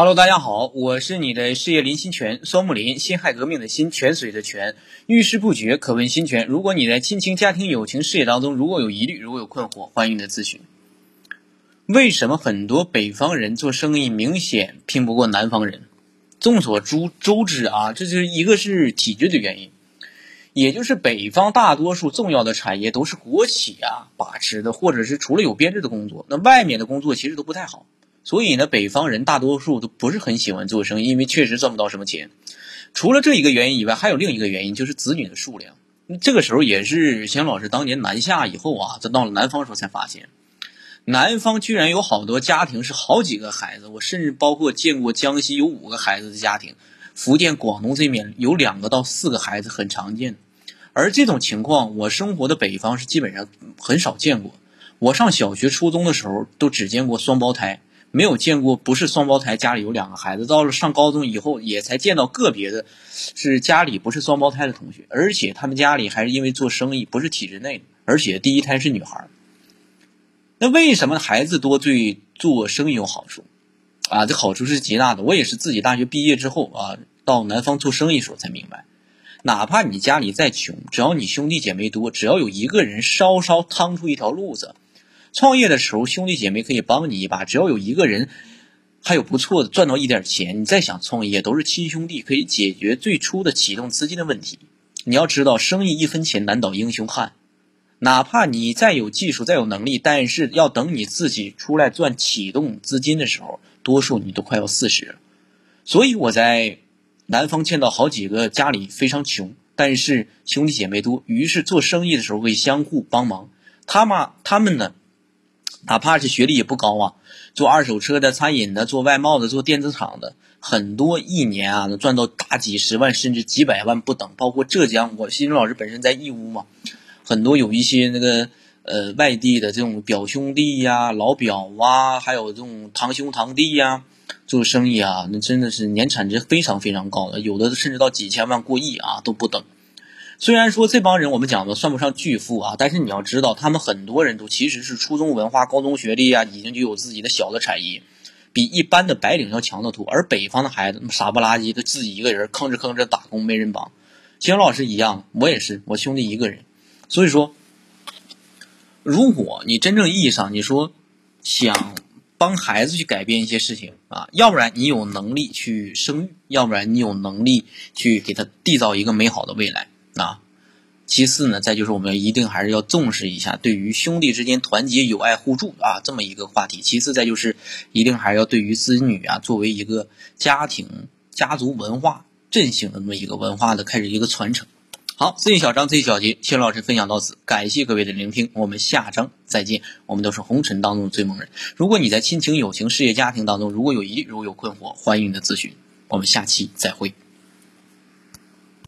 Hello，大家好，我是你的事业林心泉，双木林，辛亥革命的辛，泉水的泉，遇事不决可问心泉。如果你在亲情、家庭、友情、事业当中如果有疑虑，如果有困惑，欢迎你的咨询。为什么很多北方人做生意明显拼不过南方人？众所周周知啊，这就是一个是体制的原因，也就是北方大多数重要的产业都是国企啊把持的，或者是除了有编制的工作，那外面的工作其实都不太好。所以呢，北方人大多数都不是很喜欢做生意，因为确实赚不到什么钱。除了这一个原因以外，还有另一个原因，就是子女的数量。这个时候也是邢老师当年南下以后啊，这到了南方时候才发现，南方居然有好多家庭是好几个孩子。我甚至包括见过江西有五个孩子的家庭，福建、广东这面有两个到四个孩子很常见。而这种情况，我生活的北方是基本上很少见过。我上小学、初中的时候都只见过双胞胎。没有见过不是双胞胎家里有两个孩子，到了上高中以后也才见到个别的，是家里不是双胞胎的同学，而且他们家里还是因为做生意，不是体制内，而且第一胎是女孩。那为什么孩子多对做生意有好处？啊，这好处是极大的。我也是自己大学毕业之后啊，到南方做生意时候才明白，哪怕你家里再穷，只要你兄弟姐妹多，只要有一个人稍稍趟出一条路子。创业的时候，兄弟姐妹可以帮你一把。只要有一个人还有不错的赚到一点钱，你再想创业都是亲兄弟，可以解决最初的启动资金的问题。你要知道，生意一分钱难倒英雄汉。哪怕你再有技术、再有能力，但是要等你自己出来赚启动资金的时候，多数你都快要四十了。所以我在南方见到好几个家里非常穷，但是兄弟姐妹多，于是做生意的时候会相互帮忙。他们他们呢？哪怕是学历也不高啊，做二手车的、餐饮的、做外贸的、做电子厂的，很多一年啊能赚到大几十万甚至几百万不等。包括浙江，我新中老师本身在义乌嘛，很多有一些那个呃外地的这种表兄弟呀、老表啊，还有这种堂兄堂弟呀，做生意啊，那真的是年产值非常非常高的，有的甚至到几千万、过亿啊都不等。虽然说这帮人我们讲的算不上巨富啊，但是你要知道，他们很多人都其实是初中文化、高中学历啊，已经就有自己的小的产业，比一般的白领要强得多。而北方的孩子傻不拉几的，自己一个人吭哧吭哧打工，没人帮。金老师一样，我也是，我兄弟一个人。所以说，如果你真正意义上你说想帮孩子去改变一些事情啊，要不然你有能力去生育，要不然你有能力去给他缔造一个美好的未来。啊，其次呢，再就是我们一定还是要重视一下对于兄弟之间团结友爱互助啊这么一个话题。其次再就是一定还是要对于子女啊作为一个家庭家族文化振兴的那么一个文化的开始一个传承。好，这一小章这一小节，谢老师分享到此，感谢各位的聆听，我们下章再见。我们都是红尘当中的追梦人。如果你在亲情、友情、事业、家庭当中如果有疑虑、如果有困惑，欢迎你的咨询。我们下期再会。